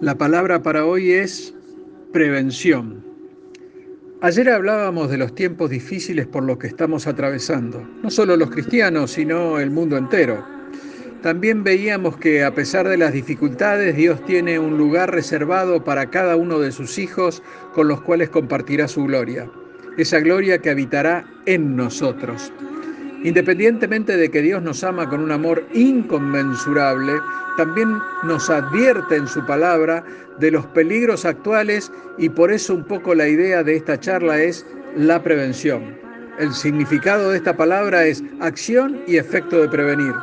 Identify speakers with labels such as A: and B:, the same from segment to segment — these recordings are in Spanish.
A: La palabra para hoy es prevención. Ayer hablábamos de los tiempos difíciles por los que estamos atravesando, no solo los cristianos, sino el mundo entero. También veíamos que a pesar de las dificultades, Dios tiene un lugar reservado para cada uno de sus hijos con los cuales compartirá su gloria, esa gloria que habitará en nosotros. Independientemente de que Dios nos ama con un amor inconmensurable, también nos advierte en su palabra de los peligros actuales y por eso un poco la idea de esta charla es la prevención. El significado de esta palabra es acción y efecto de prevenir.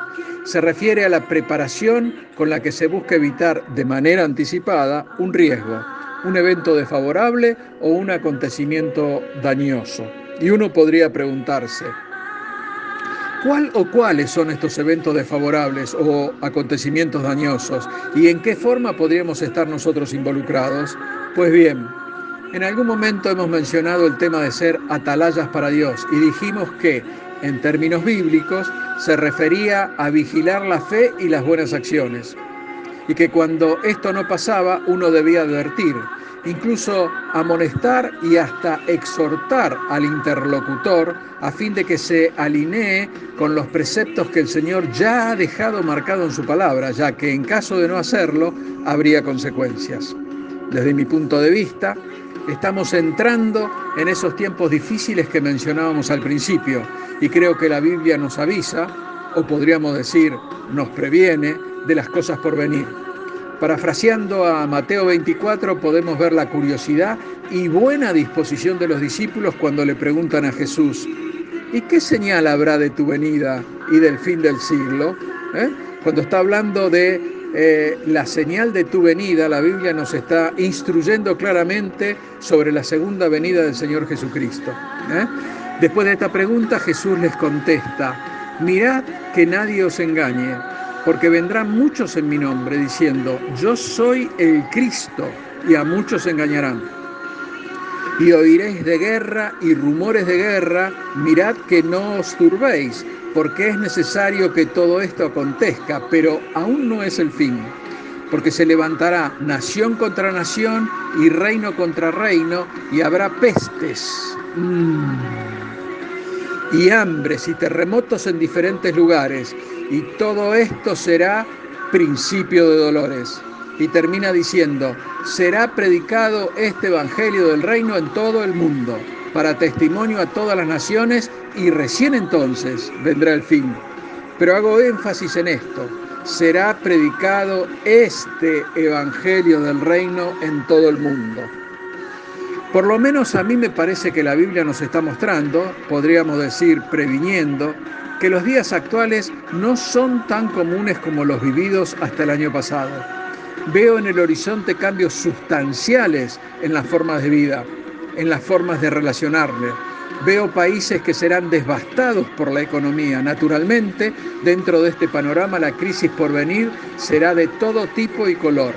A: Se refiere a la preparación con la que se busca evitar de manera anticipada un riesgo, un evento desfavorable o un acontecimiento dañoso. Y uno podría preguntarse, ¿Cuál o cuáles son estos eventos desfavorables o acontecimientos dañosos? ¿Y en qué forma podríamos estar nosotros involucrados? Pues bien, en algún momento hemos mencionado el tema de ser atalayas para Dios y dijimos que, en términos bíblicos, se refería a vigilar la fe y las buenas acciones. Y que cuando esto no pasaba, uno debía advertir, incluso amonestar y hasta exhortar al interlocutor a fin de que se alinee con los preceptos que el Señor ya ha dejado marcado en su palabra, ya que en caso de no hacerlo habría consecuencias. Desde mi punto de vista, estamos entrando en esos tiempos difíciles que mencionábamos al principio y creo que la Biblia nos avisa, o podríamos decir, nos previene de las cosas por venir. Parafraseando a Mateo 24 podemos ver la curiosidad y buena disposición de los discípulos cuando le preguntan a Jesús, ¿y qué señal habrá de tu venida y del fin del siglo? ¿Eh? Cuando está hablando de eh, la señal de tu venida, la Biblia nos está instruyendo claramente sobre la segunda venida del Señor Jesucristo. ¿eh? Después de esta pregunta Jesús les contesta, mirad que nadie os engañe porque vendrán muchos en mi nombre diciendo, yo soy el Cristo, y a muchos engañarán. Y oiréis de guerra y rumores de guerra, mirad que no os turbéis, porque es necesario que todo esto acontezca, pero aún no es el fin, porque se levantará nación contra nación y reino contra reino, y habrá pestes. Mm. y hambres y terremotos en diferentes lugares y todo esto será principio de dolores. Y termina diciendo, será predicado este Evangelio del Reino en todo el mundo, para testimonio a todas las naciones, y recién entonces vendrá el fin. Pero hago énfasis en esto, será predicado este Evangelio del Reino en todo el mundo. Por lo menos a mí me parece que la Biblia nos está mostrando, podríamos decir previniendo, que los días actuales no son tan comunes como los vividos hasta el año pasado. Veo en el horizonte cambios sustanciales en las formas de vida, en las formas de relacionarle. Veo países que serán devastados por la economía. Naturalmente, dentro de este panorama, la crisis por venir será de todo tipo y color.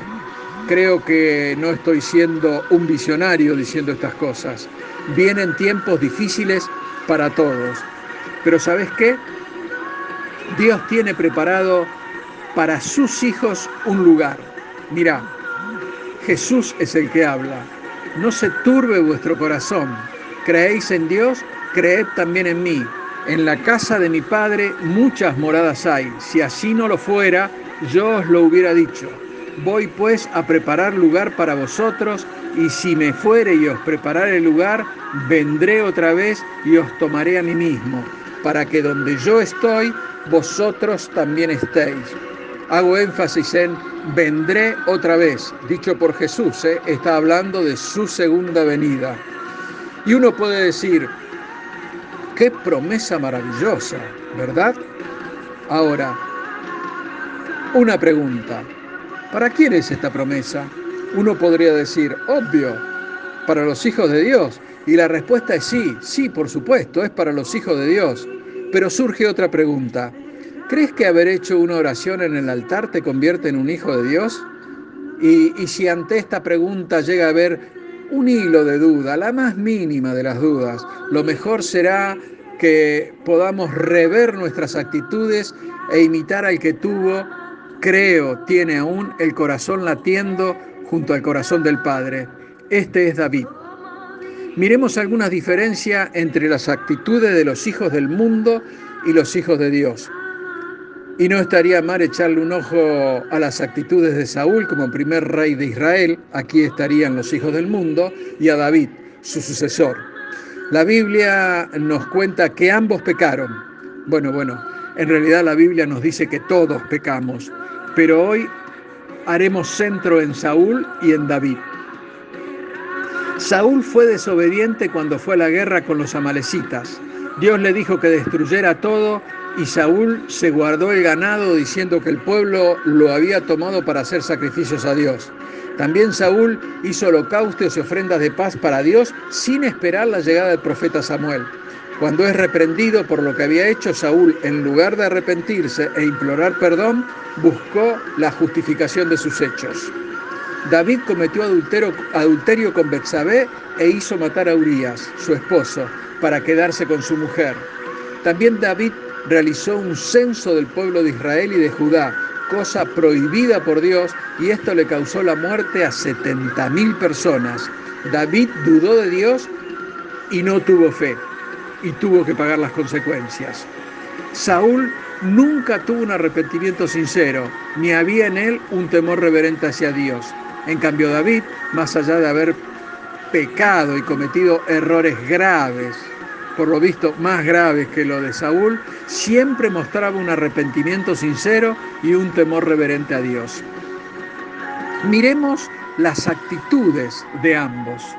A: Creo que no estoy siendo un visionario diciendo estas cosas. Vienen tiempos difíciles para todos. Pero ¿sabes qué? Dios tiene preparado para sus hijos un lugar. Mira, Jesús es el que habla. No se turbe vuestro corazón. Creéis en Dios, creed también en mí. En la casa de mi Padre muchas moradas hay. Si así no lo fuera, yo os lo hubiera dicho. Voy pues a preparar lugar para vosotros, y si me fuere y os preparare lugar, vendré otra vez y os tomaré a mí mismo para que donde yo estoy, vosotros también estéis. Hago énfasis en vendré otra vez, dicho por Jesús, ¿eh? está hablando de su segunda venida. Y uno puede decir, qué promesa maravillosa, ¿verdad? Ahora, una pregunta, ¿para quién es esta promesa? Uno podría decir, obvio, para los hijos de Dios, y la respuesta es sí, sí, por supuesto, es para los hijos de Dios. Pero surge otra pregunta. ¿Crees que haber hecho una oración en el altar te convierte en un hijo de Dios? Y, y si ante esta pregunta llega a haber un hilo de duda, la más mínima de las dudas, lo mejor será que podamos rever nuestras actitudes e imitar al que tuvo, creo, tiene aún el corazón latiendo junto al corazón del Padre. Este es David. Miremos algunas diferencias entre las actitudes de los hijos del mundo y los hijos de Dios. Y no estaría mal echarle un ojo a las actitudes de Saúl como primer rey de Israel, aquí estarían los hijos del mundo, y a David, su sucesor. La Biblia nos cuenta que ambos pecaron. Bueno, bueno, en realidad la Biblia nos dice que todos pecamos, pero hoy haremos centro en Saúl y en David. Saúl fue desobediente cuando fue a la guerra con los amalecitas. Dios le dijo que destruyera todo y Saúl se guardó el ganado diciendo que el pueblo lo había tomado para hacer sacrificios a Dios. También Saúl hizo holocaustos y ofrendas de paz para Dios sin esperar la llegada del profeta Samuel. Cuando es reprendido por lo que había hecho, Saúl, en lugar de arrepentirse e implorar perdón, buscó la justificación de sus hechos. David cometió adulterio, con Betsabé e hizo matar a Urias, su esposo, para quedarse con su mujer. También David realizó un censo del pueblo de Israel y de Judá, cosa prohibida por Dios, y esto le causó la muerte a 70.000 personas. David dudó de Dios y no tuvo fe, y tuvo que pagar las consecuencias. Saúl nunca tuvo un arrepentimiento sincero, ni había en él un temor reverente hacia Dios. En cambio, David, más allá de haber pecado y cometido errores graves, por lo visto más graves que lo de Saúl, siempre mostraba un arrepentimiento sincero y un temor reverente a Dios. Miremos las actitudes de ambos.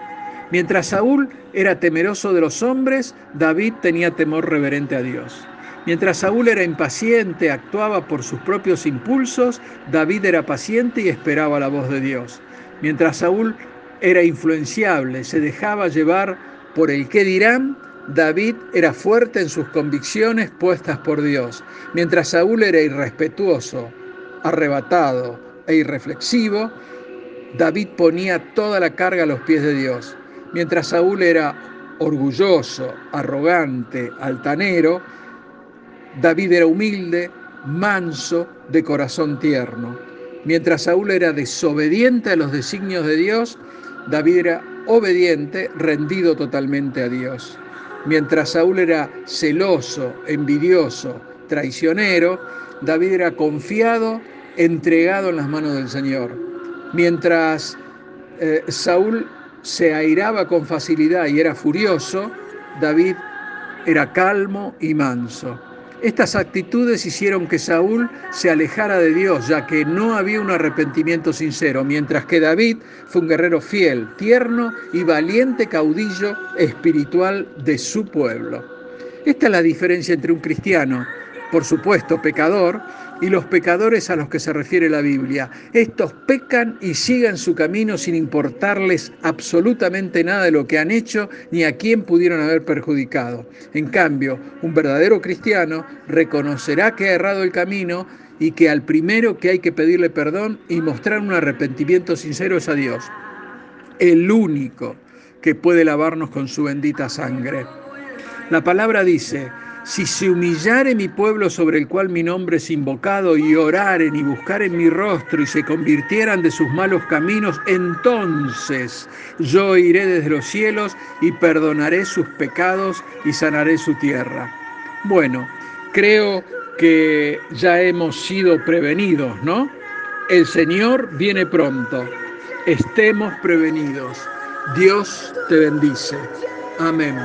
A: Mientras Saúl era temeroso de los hombres, David tenía temor reverente a Dios. Mientras Saúl era impaciente, actuaba por sus propios impulsos, David era paciente y esperaba la voz de Dios. Mientras Saúl era influenciable, se dejaba llevar por el qué dirán, David era fuerte en sus convicciones puestas por Dios. Mientras Saúl era irrespetuoso, arrebatado e irreflexivo, David ponía toda la carga a los pies de Dios. Mientras Saúl era orgulloso, arrogante, altanero, David era humilde, manso, de corazón tierno. Mientras Saúl era desobediente a los designios de Dios, David era obediente, rendido totalmente a Dios. Mientras Saúl era celoso, envidioso, traicionero, David era confiado, entregado en las manos del Señor. Mientras eh, Saúl se airaba con facilidad y era furioso, David era calmo y manso. Estas actitudes hicieron que Saúl se alejara de Dios, ya que no había un arrepentimiento sincero, mientras que David fue un guerrero fiel, tierno y valiente caudillo espiritual de su pueblo. Esta es la diferencia entre un cristiano, por supuesto pecador, y los pecadores a los que se refiere la Biblia. Estos pecan y siguen su camino sin importarles absolutamente nada de lo que han hecho ni a quién pudieron haber perjudicado. En cambio, un verdadero cristiano reconocerá que ha errado el camino y que al primero que hay que pedirle perdón y mostrar un arrepentimiento sincero es a Dios, el único que puede lavarnos con su bendita sangre. La palabra dice, si se humillare mi pueblo sobre el cual mi nombre es invocado y oraren y buscaren mi rostro y se convirtieran de sus malos caminos, entonces yo iré desde los cielos y perdonaré sus pecados y sanaré su tierra. Bueno, creo que ya hemos sido prevenidos, ¿no? El Señor viene pronto. Estemos prevenidos. Dios te bendice. Amén.